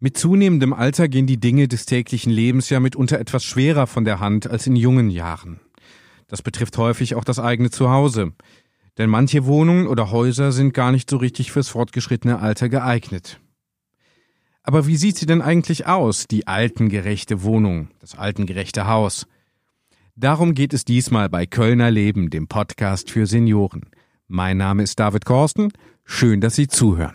Mit zunehmendem Alter gehen die Dinge des täglichen Lebens ja mitunter etwas schwerer von der Hand als in jungen Jahren. Das betrifft häufig auch das eigene Zuhause. Denn manche Wohnungen oder Häuser sind gar nicht so richtig fürs fortgeschrittene Alter geeignet. Aber wie sieht sie denn eigentlich aus, die altengerechte Wohnung, das altengerechte Haus? Darum geht es diesmal bei Kölner Leben, dem Podcast für Senioren. Mein Name ist David Korsten. Schön, dass Sie zuhören.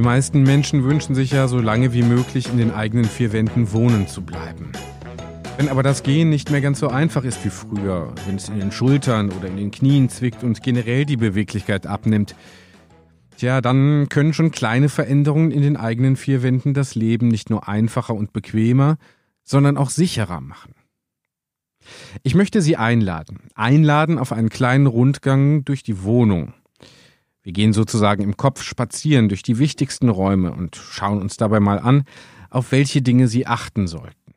Die meisten Menschen wünschen sich ja so lange wie möglich in den eigenen vier Wänden wohnen zu bleiben. Wenn aber das Gehen nicht mehr ganz so einfach ist wie früher, wenn es in den Schultern oder in den Knien zwickt und generell die Beweglichkeit abnimmt, tja, dann können schon kleine Veränderungen in den eigenen vier Wänden das Leben nicht nur einfacher und bequemer, sondern auch sicherer machen. Ich möchte Sie einladen, einladen auf einen kleinen Rundgang durch die Wohnung. Wir gehen sozusagen im Kopf spazieren durch die wichtigsten Räume und schauen uns dabei mal an, auf welche Dinge Sie achten sollten.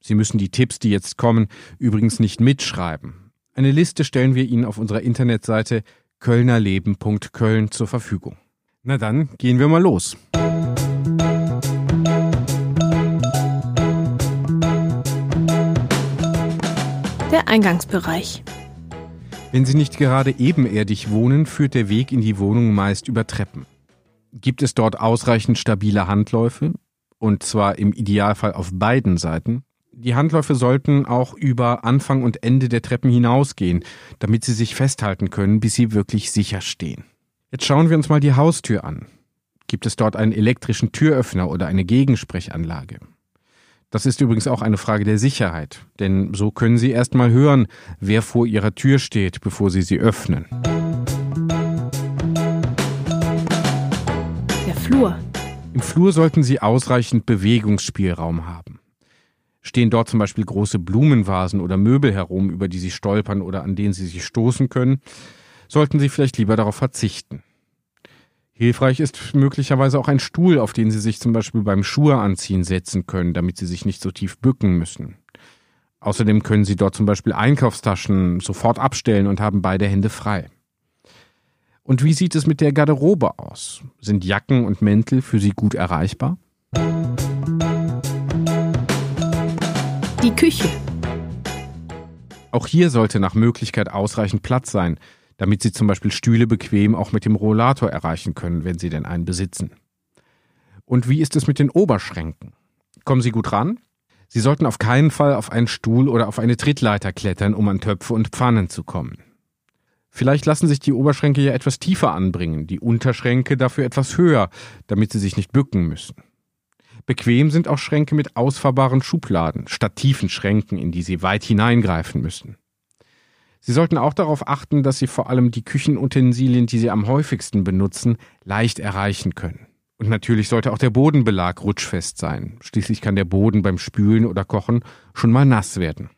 Sie müssen die Tipps, die jetzt kommen, übrigens nicht mitschreiben. Eine Liste stellen wir Ihnen auf unserer Internetseite kölnerleben.köln zur Verfügung. Na dann, gehen wir mal los. Der Eingangsbereich. Wenn Sie nicht gerade ebenerdig wohnen, führt der Weg in die Wohnung meist über Treppen. Gibt es dort ausreichend stabile Handläufe? Und zwar im Idealfall auf beiden Seiten. Die Handläufe sollten auch über Anfang und Ende der Treppen hinausgehen, damit sie sich festhalten können, bis sie wirklich sicher stehen. Jetzt schauen wir uns mal die Haustür an. Gibt es dort einen elektrischen Türöffner oder eine Gegensprechanlage? Das ist übrigens auch eine Frage der Sicherheit, denn so können Sie erst mal hören, wer vor Ihrer Tür steht, bevor Sie sie öffnen. Der Flur. Im Flur sollten Sie ausreichend Bewegungsspielraum haben. Stehen dort zum Beispiel große Blumenvasen oder Möbel herum, über die Sie stolpern oder an denen Sie sich stoßen können, sollten Sie vielleicht lieber darauf verzichten. Hilfreich ist möglicherweise auch ein Stuhl, auf den Sie sich zum Beispiel beim Schuhe anziehen setzen können, damit Sie sich nicht so tief bücken müssen. Außerdem können Sie dort zum Beispiel Einkaufstaschen sofort abstellen und haben beide Hände frei. Und wie sieht es mit der Garderobe aus? Sind Jacken und Mäntel für Sie gut erreichbar? Die Küche. Auch hier sollte nach Möglichkeit ausreichend Platz sein, damit Sie zum Beispiel Stühle bequem auch mit dem Rollator erreichen können, wenn Sie denn einen besitzen. Und wie ist es mit den Oberschränken? Kommen Sie gut ran? Sie sollten auf keinen Fall auf einen Stuhl oder auf eine Trittleiter klettern, um an Töpfe und Pfannen zu kommen. Vielleicht lassen sich die Oberschränke ja etwas tiefer anbringen, die Unterschränke dafür etwas höher, damit sie sich nicht bücken müssen. Bequem sind auch Schränke mit ausfahrbaren Schubladen, statt tiefen Schränken, in die sie weit hineingreifen müssen. Sie sollten auch darauf achten, dass Sie vor allem die Küchenutensilien, die Sie am häufigsten benutzen, leicht erreichen können. Und natürlich sollte auch der Bodenbelag rutschfest sein. Schließlich kann der Boden beim Spülen oder Kochen schon mal nass werden.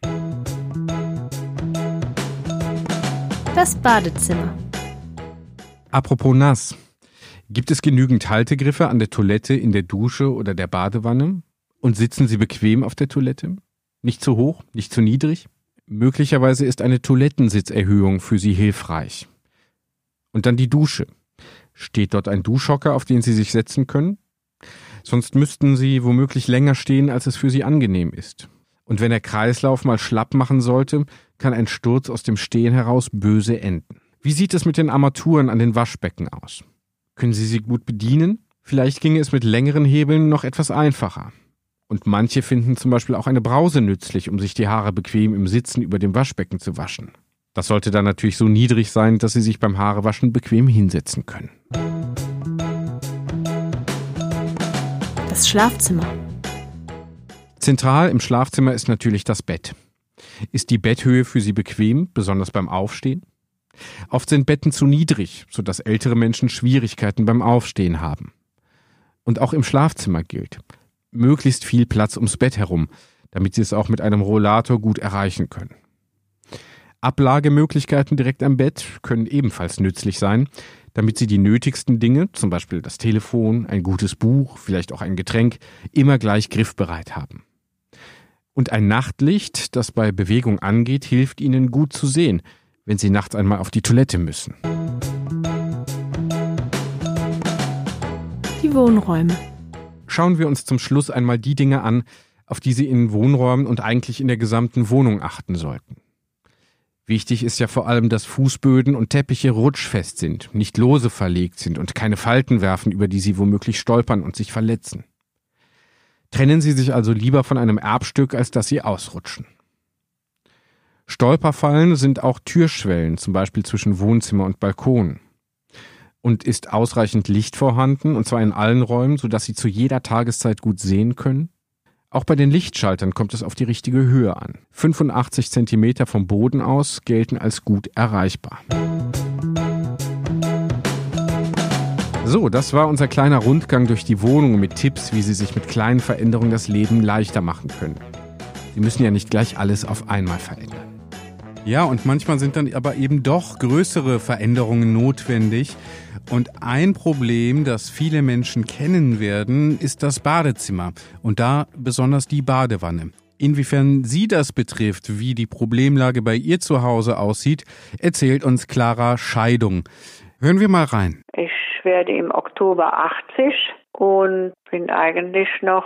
Das Badezimmer. Apropos nass. Gibt es genügend Haltegriffe an der Toilette, in der Dusche oder der Badewanne? Und sitzen Sie bequem auf der Toilette? Nicht zu hoch, nicht zu niedrig? Möglicherweise ist eine Toilettensitzerhöhung für Sie hilfreich. Und dann die Dusche. Steht dort ein Duschhocker, auf den Sie sich setzen können? Sonst müssten Sie womöglich länger stehen, als es für Sie angenehm ist. Und wenn der Kreislauf mal schlapp machen sollte, kann ein Sturz aus dem Stehen heraus böse enden. Wie sieht es mit den Armaturen an den Waschbecken aus? Können Sie sie gut bedienen? Vielleicht ginge es mit längeren Hebeln noch etwas einfacher. Und manche finden zum Beispiel auch eine Brause nützlich, um sich die Haare bequem im Sitzen über dem Waschbecken zu waschen. Das sollte dann natürlich so niedrig sein, dass Sie sich beim Haarewaschen bequem hinsetzen können. Das Schlafzimmer. Zentral im Schlafzimmer ist natürlich das Bett. Ist die Betthöhe für Sie bequem, besonders beim Aufstehen? Oft sind Betten zu niedrig, sodass ältere Menschen Schwierigkeiten beim Aufstehen haben. Und auch im Schlafzimmer gilt, möglichst viel Platz ums Bett herum, damit Sie es auch mit einem Rollator gut erreichen können. Ablagemöglichkeiten direkt am Bett können ebenfalls nützlich sein, damit Sie die nötigsten Dinge, zum Beispiel das Telefon, ein gutes Buch, vielleicht auch ein Getränk, immer gleich griffbereit haben. Und ein Nachtlicht, das bei Bewegung angeht, hilft Ihnen gut zu sehen, wenn sie nachts einmal auf die Toilette müssen. Die Wohnräume. Schauen wir uns zum Schluss einmal die Dinge an, auf die Sie in Wohnräumen und eigentlich in der gesamten Wohnung achten sollten. Wichtig ist ja vor allem, dass Fußböden und Teppiche rutschfest sind, nicht lose verlegt sind und keine Falten werfen, über die Sie womöglich stolpern und sich verletzen. Trennen Sie sich also lieber von einem Erbstück, als dass Sie ausrutschen. Stolperfallen sind auch Türschwellen, zum Beispiel zwischen Wohnzimmer und Balkon. Und ist ausreichend Licht vorhanden, und zwar in allen Räumen, sodass Sie zu jeder Tageszeit gut sehen können? Auch bei den Lichtschaltern kommt es auf die richtige Höhe an. 85 Zentimeter vom Boden aus gelten als gut erreichbar. So, das war unser kleiner Rundgang durch die Wohnung mit Tipps, wie Sie sich mit kleinen Veränderungen das Leben leichter machen können. Sie müssen ja nicht gleich alles auf einmal verändern. Ja, und manchmal sind dann aber eben doch größere Veränderungen notwendig. Und ein Problem, das viele Menschen kennen werden, ist das Badezimmer. Und da besonders die Badewanne. Inwiefern Sie das betrifft, wie die Problemlage bei ihr zu Hause aussieht, erzählt uns Clara Scheidung. Hören wir mal rein. Ich werde im Oktober 80 und bin eigentlich noch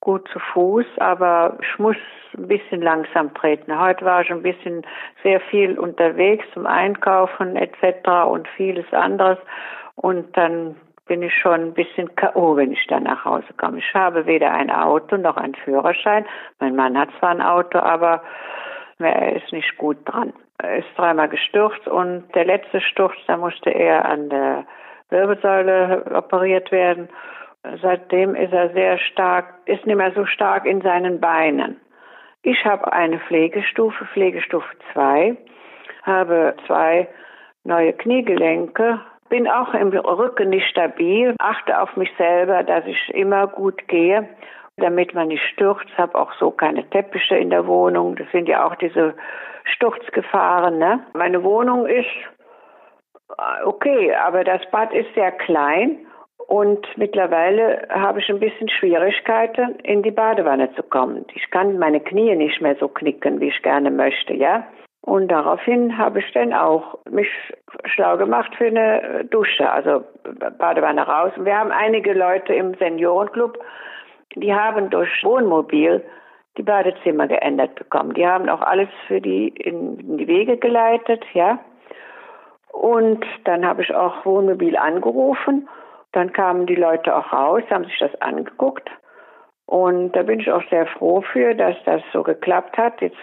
gut zu Fuß, aber ich muss ein bisschen langsam treten. Heute war ich ein bisschen sehr viel unterwegs zum Einkaufen etc. und vieles anderes und dann bin ich schon ein bisschen K.O., wenn ich dann nach Hause komme. Ich habe weder ein Auto noch einen Führerschein. Mein Mann hat zwar ein Auto, aber er ist nicht gut dran. Er ist dreimal gestürzt und der letzte Sturz, da musste er an der Wirbelsäule operiert werden. Seitdem ist er sehr stark, ist nicht mehr so stark in seinen Beinen. Ich habe eine Pflegestufe, Pflegestufe 2, habe zwei neue Kniegelenke, bin auch im Rücken nicht stabil, achte auf mich selber, dass ich immer gut gehe, damit man nicht stürzt, habe auch so keine Teppiche in der Wohnung. Das sind ja auch diese Sturzgefahren. Ne? Meine Wohnung ist okay, aber das Bad ist sehr klein und mittlerweile habe ich ein bisschen Schwierigkeiten, in die Badewanne zu kommen. Ich kann meine Knie nicht mehr so knicken, wie ich gerne möchte, ja. Und daraufhin habe ich dann auch mich schlau gemacht für eine Dusche, also Badewanne raus. Wir haben einige Leute im Seniorenclub, die haben durch Wohnmobil die Badezimmer geändert bekommen. Die haben auch alles für die in die Wege geleitet, ja. Und dann habe ich auch Wohnmobil angerufen. Dann kamen die Leute auch raus, haben sich das angeguckt. Und da bin ich auch sehr froh für, dass das so geklappt hat. Jetzt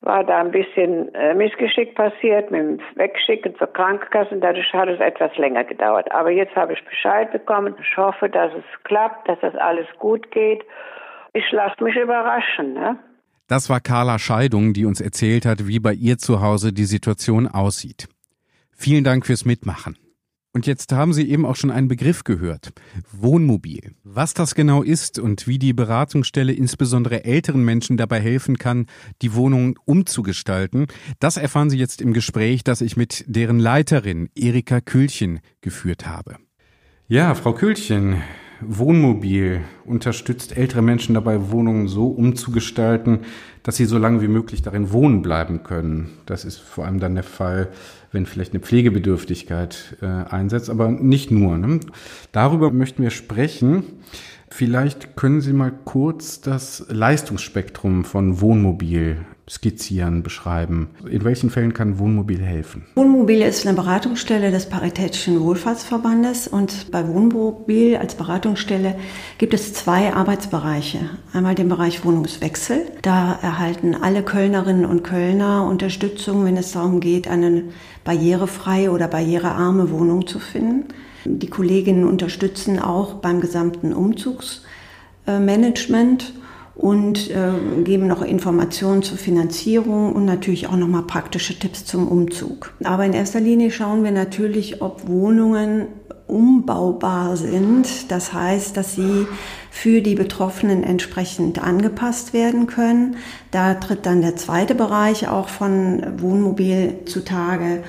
war da ein bisschen äh, Missgeschick passiert mit dem Wegschicken zur Krankenkasse. Dadurch hat es etwas länger gedauert. Aber jetzt habe ich Bescheid bekommen. Ich hoffe, dass es klappt, dass das alles gut geht. Ich lasse mich überraschen. Ne? Das war Carla Scheidung, die uns erzählt hat, wie bei ihr zu Hause die Situation aussieht. Vielen Dank fürs Mitmachen. Und jetzt haben Sie eben auch schon einen Begriff gehört. Wohnmobil. Was das genau ist und wie die Beratungsstelle insbesondere älteren Menschen dabei helfen kann, die Wohnung umzugestalten, das erfahren Sie jetzt im Gespräch, das ich mit deren Leiterin Erika Kühlchen geführt habe. Ja, Frau Kühlchen, Wohnmobil unterstützt ältere Menschen dabei, Wohnungen so umzugestalten, dass sie so lange wie möglich darin wohnen bleiben können. Das ist vor allem dann der Fall, wenn vielleicht eine Pflegebedürftigkeit äh, einsetzt, aber nicht nur. Ne? Darüber möchten wir sprechen. Vielleicht können Sie mal kurz das Leistungsspektrum von Wohnmobil skizzieren, beschreiben. In welchen Fällen kann Wohnmobil helfen? Wohnmobil ist eine Beratungsstelle des Paritätischen Wohlfahrtsverbandes und bei Wohnmobil als Beratungsstelle gibt es zwei Arbeitsbereiche. Einmal den Bereich Wohnungswechsel. Da erhalten alle Kölnerinnen und Kölner Unterstützung, wenn es darum geht, eine barrierefreie oder barrierearme Wohnung zu finden. Die Kolleginnen unterstützen auch beim gesamten Umzugsmanagement und äh, geben noch Informationen zur Finanzierung und natürlich auch nochmal praktische Tipps zum Umzug. Aber in erster Linie schauen wir natürlich, ob Wohnungen umbaubar sind. Das heißt, dass sie für die Betroffenen entsprechend angepasst werden können. Da tritt dann der zweite Bereich auch von Wohnmobil zutage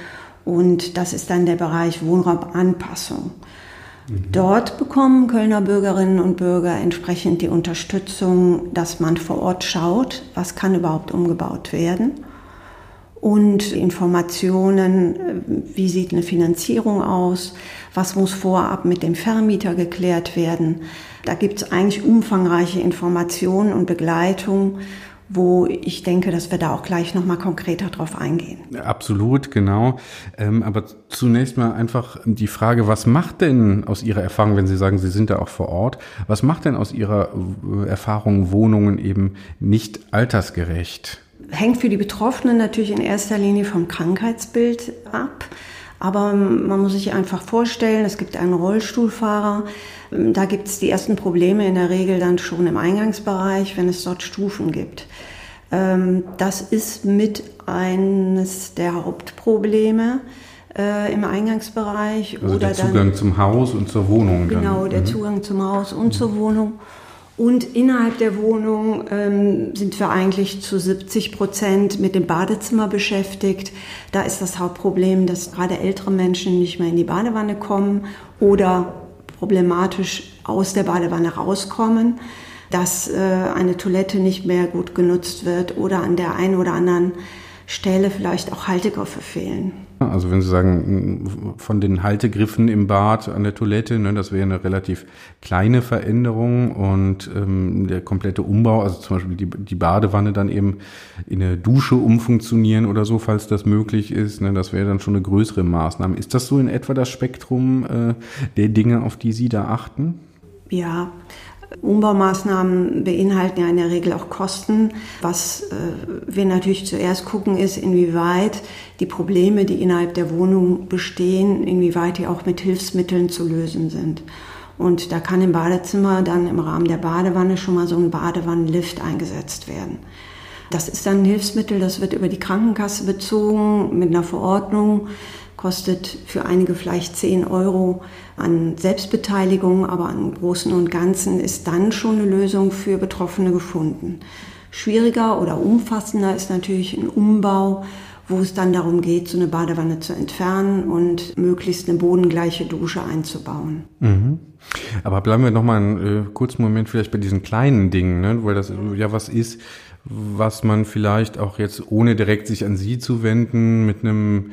und das ist dann der Bereich Wohnraumanpassung. Dort bekommen Kölner Bürgerinnen und Bürger entsprechend die Unterstützung, dass man vor Ort schaut, was kann überhaupt umgebaut werden. und Informationen, äh, wie sieht eine Finanzierung aus, was muss vorab mit dem Vermieter geklärt werden. Da gibt es eigentlich umfangreiche Informationen und Begleitung wo ich denke, dass wir da auch gleich nochmal konkreter drauf eingehen. Absolut, genau. Ähm, aber zunächst mal einfach die Frage, was macht denn aus Ihrer Erfahrung, wenn Sie sagen, Sie sind da auch vor Ort, was macht denn aus Ihrer äh, Erfahrung Wohnungen eben nicht altersgerecht? Hängt für die Betroffenen natürlich in erster Linie vom Krankheitsbild ab. Aber man muss sich einfach vorstellen, es gibt einen Rollstuhlfahrer. Da gibt es die ersten Probleme in der Regel dann schon im Eingangsbereich, wenn es dort Stufen gibt. Ähm, das ist mit eines der Hauptprobleme äh, im Eingangsbereich. Also oder der Zugang dann, zum Haus und zur Wohnung. Genau, dann. der mhm. Zugang zum Haus und zur Wohnung. Und innerhalb der Wohnung ähm, sind wir eigentlich zu 70 Prozent mit dem Badezimmer beschäftigt. Da ist das Hauptproblem, dass gerade ältere Menschen nicht mehr in die Badewanne kommen oder problematisch aus der Badewanne rauskommen, dass äh, eine Toilette nicht mehr gut genutzt wird oder an der einen oder anderen Stelle vielleicht auch Haltegriffe fehlen. Also wenn Sie sagen, von den Haltegriffen im Bad an der Toilette, ne, das wäre eine relativ kleine Veränderung und ähm, der komplette Umbau, also zum Beispiel die, die Badewanne dann eben in eine Dusche umfunktionieren oder so, falls das möglich ist, ne, das wäre dann schon eine größere Maßnahme. Ist das so in etwa das Spektrum äh, der Dinge, auf die Sie da achten? Ja, Umbaumaßnahmen beinhalten ja in der Regel auch Kosten. Was äh, wir natürlich zuerst gucken, ist, inwieweit die Probleme, die innerhalb der Wohnung bestehen, inwieweit die auch mit Hilfsmitteln zu lösen sind. Und da kann im Badezimmer dann im Rahmen der Badewanne schon mal so ein Badewannenlift eingesetzt werden. Das ist dann ein Hilfsmittel, das wird über die Krankenkasse bezogen mit einer Verordnung kostet für einige vielleicht 10 Euro an Selbstbeteiligung, aber im Großen und Ganzen ist dann schon eine Lösung für Betroffene gefunden. Schwieriger oder umfassender ist natürlich ein Umbau, wo es dann darum geht, so eine Badewanne zu entfernen und möglichst eine bodengleiche Dusche einzubauen. Mhm. Aber bleiben wir noch mal einen äh, kurzen Moment vielleicht bei diesen kleinen Dingen, ne? weil das ja was ist, was man vielleicht auch jetzt ohne direkt sich an Sie zu wenden mit einem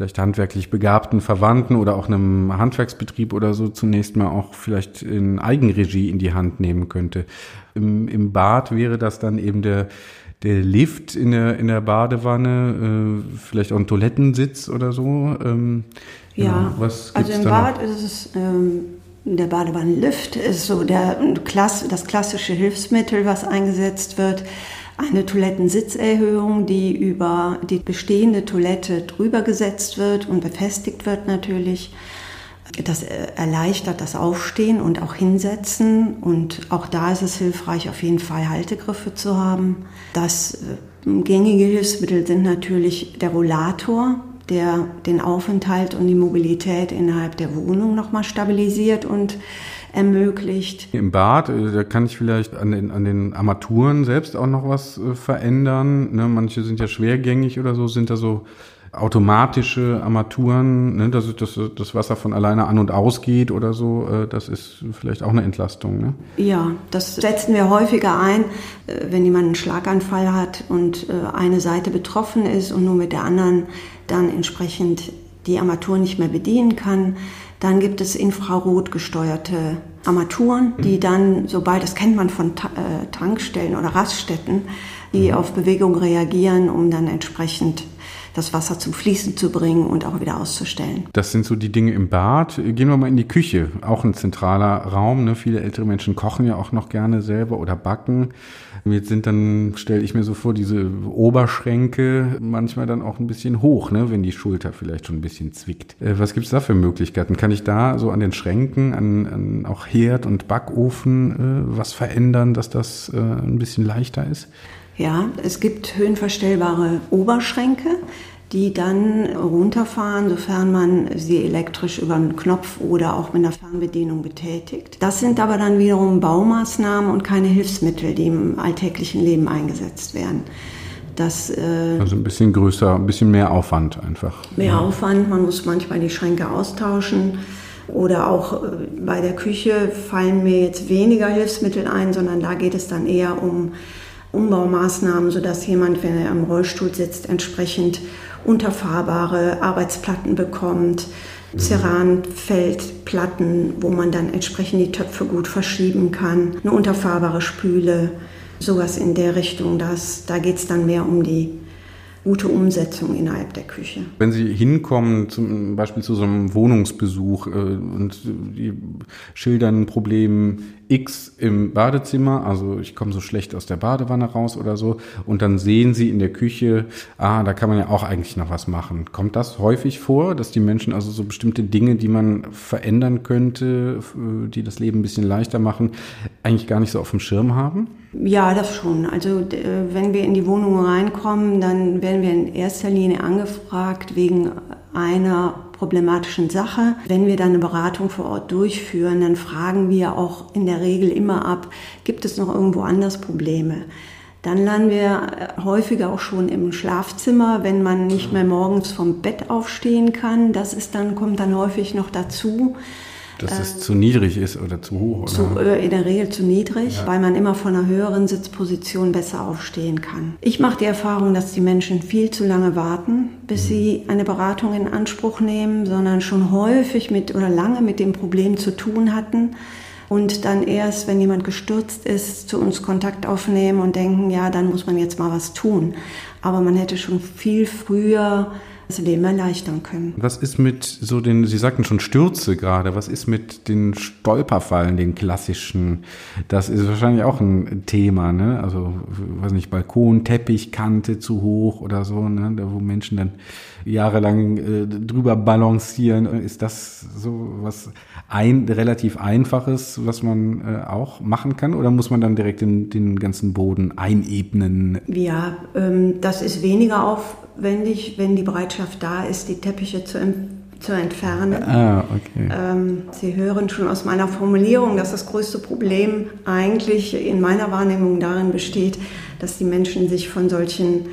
vielleicht handwerklich begabten Verwandten oder auch einem Handwerksbetrieb oder so zunächst mal auch vielleicht in Eigenregie in die Hand nehmen könnte. Im, im Bad wäre das dann eben der, der Lift in der, in der Badewanne, äh, vielleicht auch ein Toilettensitz oder so. Ähm, ja, was also im Bad noch? ist es ähm, der Badewannenlift ist so der, das klassische Hilfsmittel, was eingesetzt wird eine Toilettensitzerhöhung, die über die bestehende Toilette drüber gesetzt wird und befestigt wird natürlich. Das erleichtert das Aufstehen und auch Hinsetzen. Und auch da ist es hilfreich, auf jeden Fall Haltegriffe zu haben. Das äh, gängige Hilfsmittel sind natürlich der Rollator, der den Aufenthalt und die Mobilität innerhalb der Wohnung nochmal stabilisiert und ermöglicht. Im Bad, äh, da kann ich vielleicht an den, an den Armaturen selbst auch noch was äh, verändern. Ne? Manche sind ja schwergängig oder so, sind da so automatische Armaturen, ne, dass das, das Wasser von alleine an und aus geht oder so, äh, das ist vielleicht auch eine Entlastung. Ne? Ja, das setzen wir häufiger ein, wenn jemand einen Schlaganfall hat und eine Seite betroffen ist und nur mit der anderen dann entsprechend die Armatur nicht mehr bedienen kann. Dann gibt es infrarot gesteuerte Armaturen, die mhm. dann, sobald, das kennt man von äh, Tankstellen oder Raststätten, die mhm. auf Bewegung reagieren, um dann entsprechend das Wasser zum Fließen zu bringen und auch wieder auszustellen. Das sind so die Dinge im Bad. Gehen wir mal in die Küche, auch ein zentraler Raum. Ne? Viele ältere Menschen kochen ja auch noch gerne selber oder backen. Jetzt sind dann, stelle ich mir so vor, diese Oberschränke manchmal dann auch ein bisschen hoch, ne? wenn die Schulter vielleicht schon ein bisschen zwickt. Äh, was gibt's da für Möglichkeiten? Kann ich da so an den Schränken, an, an auch Herd und Backofen äh, was verändern, dass das äh, ein bisschen leichter ist? Ja, es gibt höhenverstellbare Oberschränke, die dann runterfahren, sofern man sie elektrisch über einen Knopf oder auch mit einer Fernbedienung betätigt. Das sind aber dann wiederum Baumaßnahmen und keine Hilfsmittel, die im alltäglichen Leben eingesetzt werden. Das, äh, also ein bisschen größer, ein bisschen mehr Aufwand einfach. Mehr Aufwand, man muss manchmal die Schränke austauschen. Oder auch äh, bei der Küche fallen mir jetzt weniger Hilfsmittel ein, sondern da geht es dann eher um Umbaumaßnahmen, sodass jemand, wenn er im Rollstuhl sitzt, entsprechend unterfahrbare Arbeitsplatten bekommt, Ceranfeldplatten, wo man dann entsprechend die Töpfe gut verschieben kann, eine unterfahrbare Spüle, sowas in der Richtung. Das, da geht es dann mehr um die gute Umsetzung innerhalb der Küche. Wenn Sie hinkommen, zum Beispiel zu so einem Wohnungsbesuch äh, und die schildern ein Problem X im Badezimmer, also ich komme so schlecht aus der Badewanne raus oder so, und dann sehen Sie in der Küche, ah, da kann man ja auch eigentlich noch was machen. Kommt das häufig vor, dass die Menschen also so bestimmte Dinge, die man verändern könnte, die das Leben ein bisschen leichter machen, eigentlich gar nicht so auf dem Schirm haben? Ja, das schon. Also wenn wir in die Wohnung reinkommen, dann werden wir in erster Linie angefragt wegen einer problematischen Sache. Wenn wir dann eine Beratung vor Ort durchführen, dann fragen wir auch in der Regel immer ab, gibt es noch irgendwo anders Probleme? Dann landen wir häufiger auch schon im Schlafzimmer, wenn man nicht mehr morgens vom Bett aufstehen kann. Das ist dann, kommt dann häufig noch dazu. Dass es äh, zu niedrig ist oder zu hoch? Zu, äh, in der Regel zu niedrig, ja. weil man immer von einer höheren Sitzposition besser aufstehen kann. Ich mache die Erfahrung, dass die Menschen viel zu lange warten, bis mhm. sie eine Beratung in Anspruch nehmen, sondern schon häufig mit oder lange mit dem Problem zu tun hatten und dann erst, wenn jemand gestürzt ist, zu uns Kontakt aufnehmen und denken, ja, dann muss man jetzt mal was tun. Aber man hätte schon viel früher das Leben erleichtern können. Was ist mit so den, Sie sagten schon Stürze gerade, was ist mit den Stolperfallen, den klassischen? Das ist wahrscheinlich auch ein Thema, ne? Also, weiß nicht, Balkon, Teppich, Kante zu hoch oder so, ne? Da wo Menschen dann jahrelang äh, drüber balancieren. Ist das so was ein relativ einfaches, was man äh, auch machen kann? Oder muss man dann direkt den, den ganzen Boden einebnen? Ja, ähm, das ist weniger aufwendig, wenn die Bereitschaft da ist, die Teppiche zu, zu entfernen. Ah, okay. Ähm, Sie hören schon aus meiner Formulierung, dass das größte Problem eigentlich in meiner Wahrnehmung darin besteht, dass die Menschen sich von solchen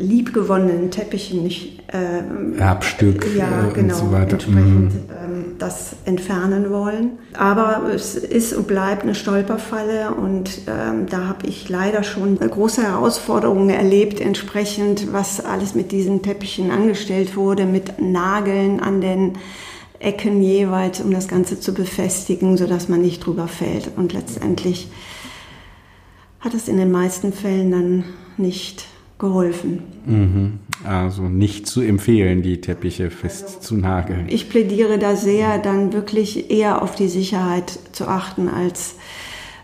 liebgewonnenen Teppichen nicht äh, Erbstück ja, äh, genau, und so weiter. entsprechend mhm. ähm, das entfernen wollen. Aber es ist und bleibt eine Stolperfalle und ähm, da habe ich leider schon große Herausforderungen erlebt, entsprechend was alles mit diesen Teppichen angestellt wurde, mit Nageln an den Ecken jeweils, um das Ganze zu befestigen, sodass man nicht drüber fällt. Und letztendlich hat es in den meisten Fällen dann nicht geholfen. Mhm. Also nicht zu empfehlen, die Teppiche fest zu nageln. Ich plädiere da sehr, dann wirklich eher auf die Sicherheit zu achten als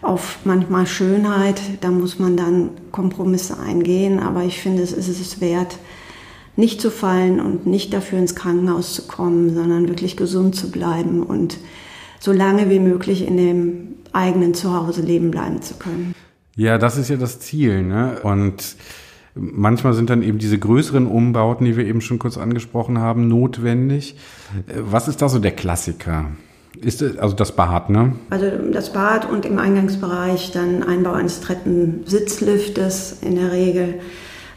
auf manchmal Schönheit. Da muss man dann Kompromisse eingehen, aber ich finde, es ist es wert, nicht zu fallen und nicht dafür ins Krankenhaus zu kommen, sondern wirklich gesund zu bleiben und so lange wie möglich in dem eigenen Zuhause leben bleiben zu können. Ja, das ist ja das Ziel, ne? Und Manchmal sind dann eben diese größeren Umbauten, die wir eben schon kurz angesprochen haben, notwendig. Was ist da so der Klassiker? Ist also das Bad, ne? Also das Bad und im Eingangsbereich dann Einbau eines Treppensitzliftes in der Regel.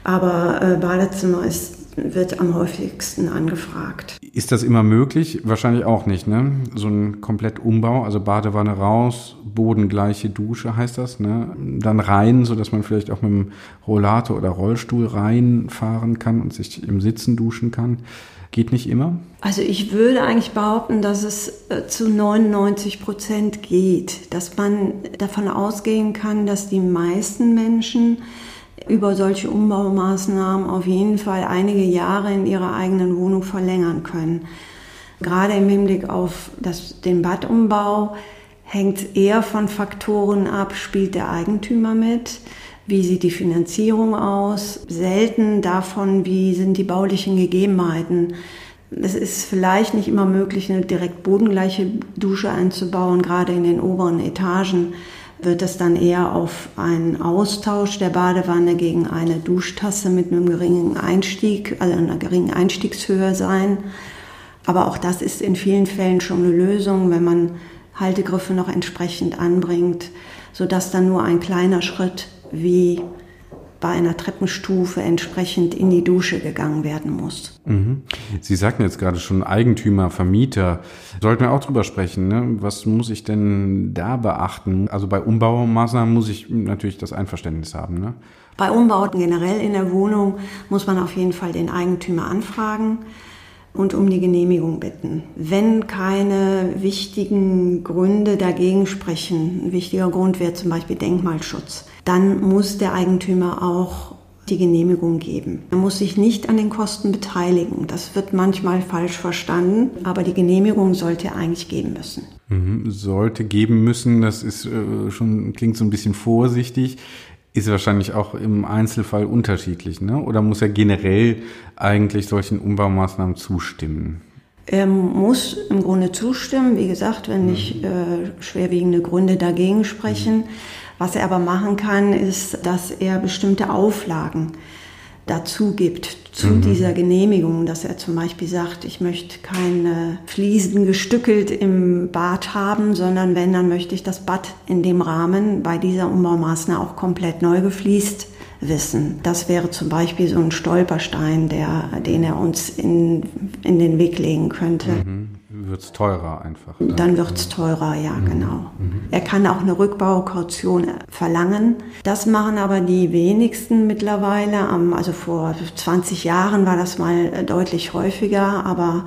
Aber äh, Badezimmer ist wird am häufigsten angefragt. Ist das immer möglich? Wahrscheinlich auch nicht, ne? So ein Komplettumbau, also Badewanne raus, bodengleiche Dusche heißt das, ne? Dann rein, so dass man vielleicht auch mit dem Rollator oder Rollstuhl reinfahren kann und sich im Sitzen duschen kann. Geht nicht immer? Also ich würde eigentlich behaupten, dass es äh, zu 99 Prozent geht, dass man davon ausgehen kann, dass die meisten Menschen über solche Umbaumaßnahmen auf jeden Fall einige Jahre in ihrer eigenen Wohnung verlängern können. Gerade im Hinblick auf das, den Badumbau hängt eher von Faktoren ab, spielt der Eigentümer mit, wie sieht die Finanzierung aus, selten davon, wie sind die baulichen Gegebenheiten. Es ist vielleicht nicht immer möglich, eine direkt bodengleiche Dusche einzubauen, gerade in den oberen Etagen wird es dann eher auf einen Austausch der Badewanne gegen eine Duschtasse mit einem geringen Einstieg, also einer geringen Einstiegshöhe sein. Aber auch das ist in vielen Fällen schon eine Lösung, wenn man Haltegriffe noch entsprechend anbringt, sodass dann nur ein kleiner Schritt wie bei einer Treppenstufe entsprechend in die Dusche gegangen werden muss. Mhm. Sie sagten jetzt gerade schon Eigentümer, Vermieter. Sollten wir auch drüber sprechen. Ne? Was muss ich denn da beachten? Also bei Umbaumaßnahmen muss ich natürlich das Einverständnis haben. Ne? Bei Umbauten generell in der Wohnung muss man auf jeden Fall den Eigentümer anfragen und um die Genehmigung bitten. Wenn keine wichtigen Gründe dagegen sprechen, ein wichtiger Grund wäre zum Beispiel Denkmalschutz, dann muss der Eigentümer auch die Genehmigung geben. Er muss sich nicht an den Kosten beteiligen. Das wird manchmal falsch verstanden, aber die Genehmigung sollte er eigentlich geben müssen. Mhm, sollte geben müssen, das ist äh, schon klingt so ein bisschen vorsichtig. Ist wahrscheinlich auch im Einzelfall unterschiedlich, ne? Oder muss er generell eigentlich solchen Umbaumaßnahmen zustimmen? Er muss im Grunde zustimmen, wie gesagt, wenn nicht mhm. äh, schwerwiegende Gründe dagegen sprechen. Mhm. Was er aber machen kann, ist, dass er bestimmte Auflagen dazu gibt zu mhm. dieser Genehmigung, dass er zum Beispiel sagt, ich möchte keine Fliesen gestückelt im Bad haben, sondern wenn, dann möchte ich das Bad in dem Rahmen bei dieser Umbaumaßnahme auch komplett neu gefliest wissen. Das wäre zum Beispiel so ein Stolperstein, der, den er uns in, in den Weg legen könnte. Mhm wird es teurer einfach. Dann, dann wird es teurer, ja, mhm. genau. Mhm. Er kann auch eine Rückbaukaution verlangen. Das machen aber die wenigsten mittlerweile. Also vor 20 Jahren war das mal deutlich häufiger, aber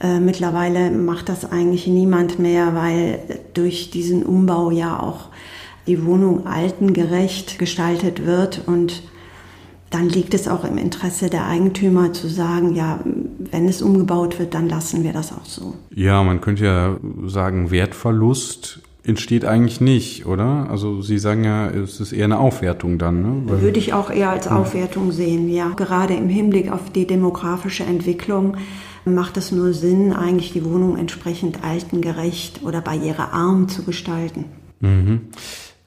äh, mittlerweile macht das eigentlich niemand mehr, weil durch diesen Umbau ja auch die Wohnung altengerecht gestaltet wird und dann liegt es auch im Interesse der Eigentümer zu sagen, ja, wenn es umgebaut wird, dann lassen wir das auch so. Ja, man könnte ja sagen, Wertverlust entsteht eigentlich nicht, oder? Also Sie sagen ja, es ist eher eine Aufwertung dann. Ne? Weil Würde ich auch eher als Aufwertung sehen, ja. Gerade im Hinblick auf die demografische Entwicklung macht es nur Sinn, eigentlich die Wohnung entsprechend altengerecht oder barrierearm zu gestalten. Mhm.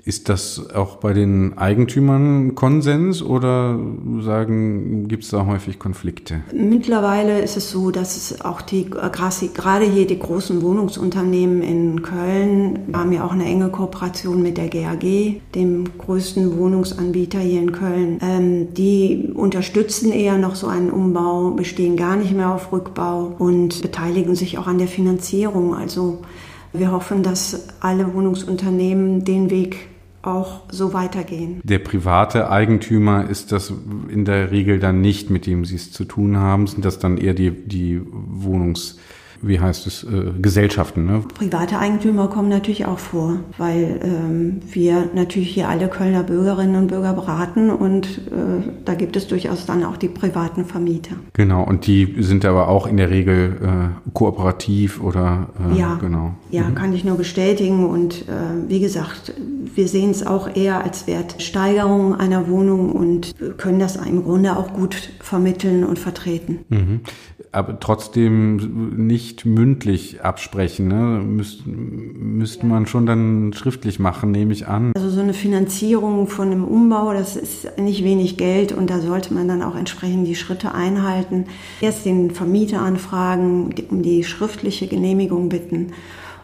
Ist das auch bei den Eigentümern Konsens oder sagen, gibt es da häufig Konflikte? Mittlerweile ist es so, dass es auch die, gerade hier die großen Wohnungsunternehmen in Köln, haben ja auch eine enge Kooperation mit der GAG, dem größten Wohnungsanbieter hier in Köln. Ähm, die unterstützen eher noch so einen Umbau, bestehen gar nicht mehr auf Rückbau und beteiligen sich auch an der Finanzierung. Also wir hoffen, dass alle Wohnungsunternehmen den Weg auch so weitergehen. Der private Eigentümer ist das in der Regel dann nicht, mit dem Sie es zu tun haben, sind das dann eher die, die Wohnungs- wie heißt es, äh, Gesellschaften. Ne? Private Eigentümer kommen natürlich auch vor, weil ähm, wir natürlich hier alle Kölner Bürgerinnen und Bürger beraten und äh, da gibt es durchaus dann auch die privaten Vermieter. Genau, und die sind aber auch in der Regel äh, kooperativ oder äh, ja, genau. Ja, mhm. kann ich nur bestätigen und äh, wie gesagt, wir sehen es auch eher als Wertsteigerung einer Wohnung und können das im Grunde auch gut vermitteln und vertreten. Mhm aber trotzdem nicht mündlich absprechen. Ne? Müsst, müsste man schon dann schriftlich machen, nehme ich an. Also so eine Finanzierung von einem Umbau, das ist nicht wenig Geld und da sollte man dann auch entsprechend die Schritte einhalten. Erst den Vermieter anfragen, um die schriftliche Genehmigung bitten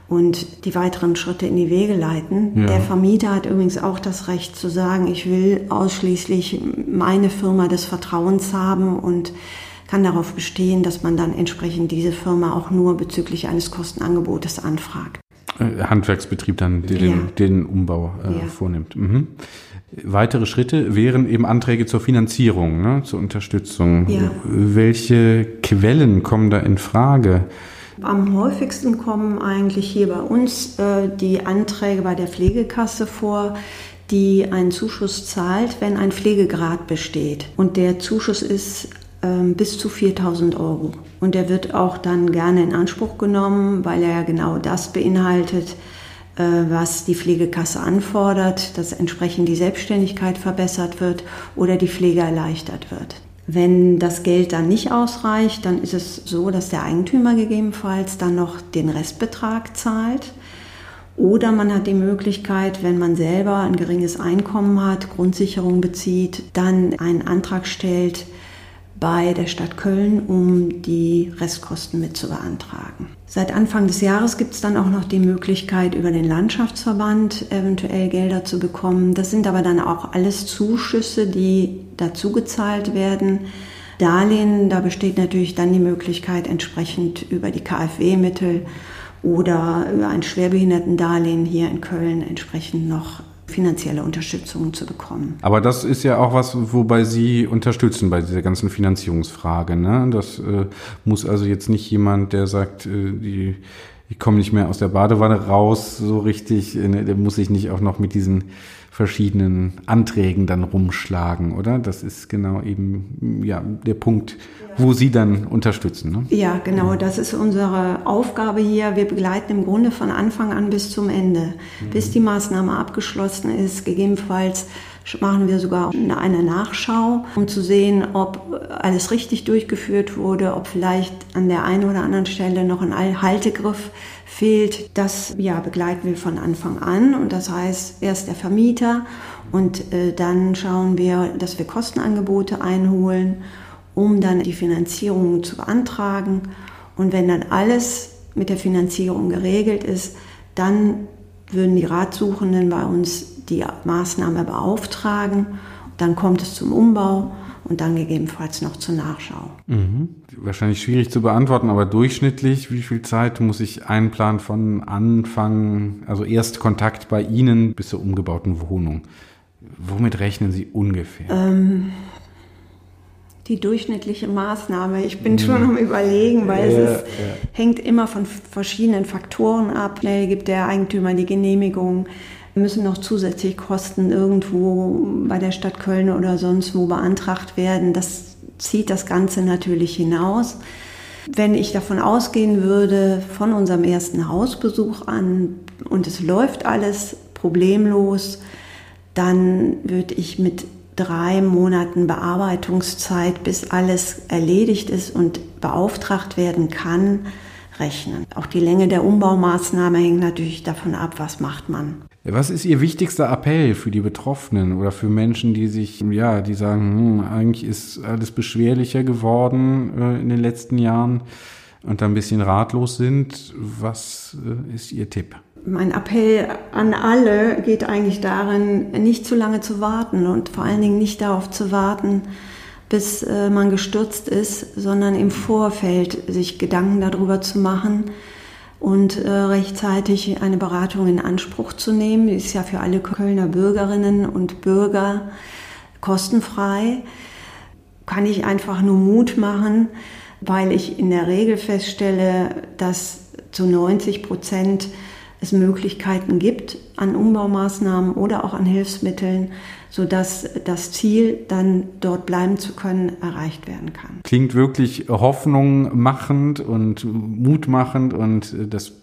und die weiteren Schritte in die Wege leiten. Ja. Der Vermieter hat übrigens auch das Recht zu sagen, ich will ausschließlich meine Firma des Vertrauens haben und kann darauf bestehen, dass man dann entsprechend diese Firma auch nur bezüglich eines Kostenangebotes anfragt. Äh, Handwerksbetrieb dann den, ja. den Umbau äh, ja. vornimmt. Mhm. Weitere Schritte wären eben Anträge zur Finanzierung, ne, zur Unterstützung. Ja. Welche Quellen kommen da in Frage? Am häufigsten kommen eigentlich hier bei uns äh, die Anträge bei der Pflegekasse vor, die einen Zuschuss zahlt, wenn ein Pflegegrad besteht. Und der Zuschuss ist bis zu 4000 Euro. Und der wird auch dann gerne in Anspruch genommen, weil er genau das beinhaltet, äh, was die Pflegekasse anfordert, dass entsprechend die Selbstständigkeit verbessert wird oder die Pflege erleichtert wird. Wenn das Geld dann nicht ausreicht, dann ist es so, dass der Eigentümer gegebenenfalls dann noch den Restbetrag zahlt. Oder man hat die Möglichkeit, wenn man selber ein geringes Einkommen hat, Grundsicherung bezieht, dann einen Antrag stellt, bei der Stadt Köln, um die Restkosten mit zu beantragen. Seit Anfang des Jahres gibt es dann auch noch die Möglichkeit, über den Landschaftsverband eventuell Gelder zu bekommen. Das sind aber dann auch alles Zuschüsse, die dazu gezahlt werden. Darlehen, da besteht natürlich dann die Möglichkeit, entsprechend über die KfW-Mittel oder über ein Schwerbehindertendarlehen hier in Köln entsprechend noch finanzielle Unterstützung zu bekommen. Aber das ist ja auch was, wobei Sie unterstützen bei dieser ganzen Finanzierungsfrage. Ne? Das äh, muss also jetzt nicht jemand, der sagt, äh, die, ich komme nicht mehr aus der Badewanne raus, so richtig, äh, ne, der muss sich nicht auch noch mit diesen verschiedenen Anträgen dann rumschlagen, oder? Das ist genau eben ja der Punkt, wo Sie dann unterstützen. Ne? Ja, genau. Das ist unsere Aufgabe hier. Wir begleiten im Grunde von Anfang an bis zum Ende, mhm. bis die Maßnahme abgeschlossen ist. Gegebenenfalls machen wir sogar eine Nachschau, um zu sehen, ob alles richtig durchgeführt wurde, ob vielleicht an der einen oder anderen Stelle noch ein Haltegriff fehlt, das ja, begleiten wir von Anfang an. Und das heißt, erst der Vermieter und äh, dann schauen wir, dass wir Kostenangebote einholen, um dann die Finanzierung zu beantragen. Und wenn dann alles mit der Finanzierung geregelt ist, dann würden die Ratsuchenden bei uns die Maßnahme beauftragen. Dann kommt es zum Umbau und dann gegebenenfalls noch zur Nachschau. Mhm. Wahrscheinlich schwierig zu beantworten, aber durchschnittlich, wie viel Zeit muss ich einplanen von Anfang, also erst Kontakt bei Ihnen bis zur umgebauten Wohnung? Womit rechnen Sie ungefähr? Ähm, die durchschnittliche Maßnahme. Ich bin schon am Überlegen, weil ja, es ist, ja. hängt immer von verschiedenen Faktoren ab. Schnell gibt der Eigentümer die Genehmigung müssen noch zusätzlich Kosten irgendwo bei der Stadt Köln oder sonst wo beantragt werden. Das zieht das Ganze natürlich hinaus. Wenn ich davon ausgehen würde, von unserem ersten Hausbesuch an und es läuft alles problemlos, dann würde ich mit drei Monaten Bearbeitungszeit, bis alles erledigt ist und beauftragt werden kann, rechnen. Auch die Länge der Umbaumaßnahme hängt natürlich davon ab, was macht man. Was ist Ihr wichtigster Appell für die Betroffenen oder für Menschen, die sich, ja, die sagen, hm, eigentlich ist alles beschwerlicher geworden äh, in den letzten Jahren und da ein bisschen ratlos sind? Was äh, ist Ihr Tipp? Mein Appell an alle geht eigentlich darin, nicht zu lange zu warten und vor allen Dingen nicht darauf zu warten, bis äh, man gestürzt ist, sondern im Vorfeld sich Gedanken darüber zu machen, und äh, rechtzeitig eine Beratung in Anspruch zu nehmen. Ist ja für alle Kölner Bürgerinnen und Bürger kostenfrei. Kann ich einfach nur Mut machen, weil ich in der Regel feststelle, dass zu 90 Prozent es Möglichkeiten gibt an Umbaumaßnahmen oder auch an Hilfsmitteln, sodass das Ziel, dann dort bleiben zu können, erreicht werden kann. Klingt wirklich hoffnungmachend und mutmachend und das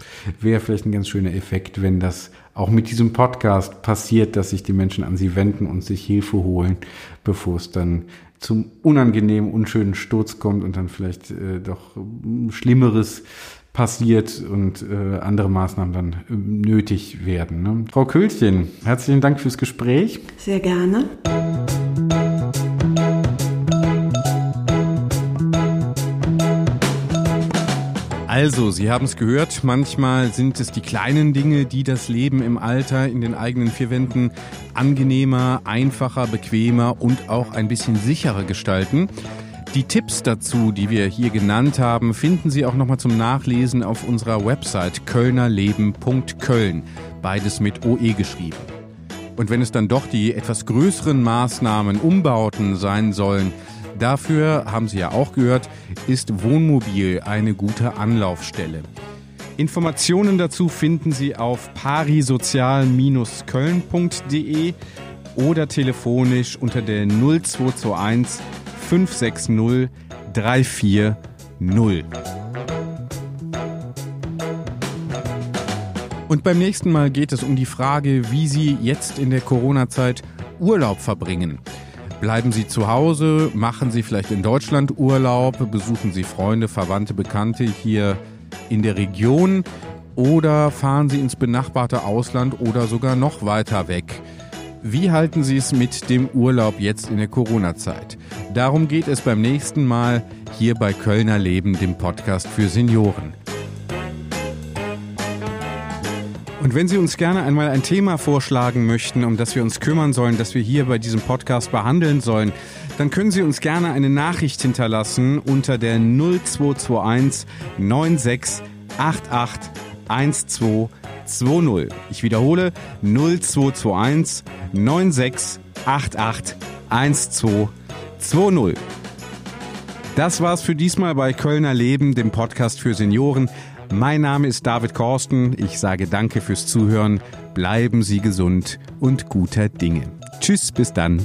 wäre vielleicht ein ganz schöner Effekt, wenn das auch mit diesem Podcast passiert, dass sich die Menschen an sie wenden und sich Hilfe holen, bevor es dann zum unangenehmen, unschönen Sturz kommt und dann vielleicht äh, doch Schlimmeres passiert und äh, andere Maßnahmen dann äh, nötig werden. Ne? Frau Kölchen, herzlichen Dank fürs Gespräch. Sehr gerne. Also, Sie haben es gehört, manchmal sind es die kleinen Dinge, die das Leben im Alter in den eigenen vier Wänden angenehmer, einfacher, bequemer und auch ein bisschen sicherer gestalten. Die Tipps dazu, die wir hier genannt haben, finden Sie auch nochmal zum Nachlesen auf unserer Website kölnerleben.köln. Beides mit OE geschrieben. Und wenn es dann doch die etwas größeren Maßnahmen, Umbauten sein sollen, dafür, haben Sie ja auch gehört, ist Wohnmobil eine gute Anlaufstelle. Informationen dazu finden Sie auf parisozial-köln.de oder telefonisch unter der 0221 560 340. Und beim nächsten Mal geht es um die Frage, wie Sie jetzt in der Corona-Zeit Urlaub verbringen. Bleiben Sie zu Hause, machen Sie vielleicht in Deutschland Urlaub, besuchen Sie Freunde, Verwandte, Bekannte hier in der Region oder fahren Sie ins benachbarte Ausland oder sogar noch weiter weg. Wie halten Sie es mit dem Urlaub jetzt in der Corona-Zeit? Darum geht es beim nächsten Mal hier bei Kölner Leben, dem Podcast für Senioren. Und wenn Sie uns gerne einmal ein Thema vorschlagen möchten, um das wir uns kümmern sollen, das wir hier bei diesem Podcast behandeln sollen, dann können Sie uns gerne eine Nachricht hinterlassen unter der 0221 9688 1220. Ich wiederhole 0221 9688 1220. Das war's für diesmal bei Kölner Leben, dem Podcast für Senioren. Mein Name ist David Korsten. Ich sage danke fürs Zuhören. Bleiben Sie gesund und guter Dinge. Tschüss, bis dann.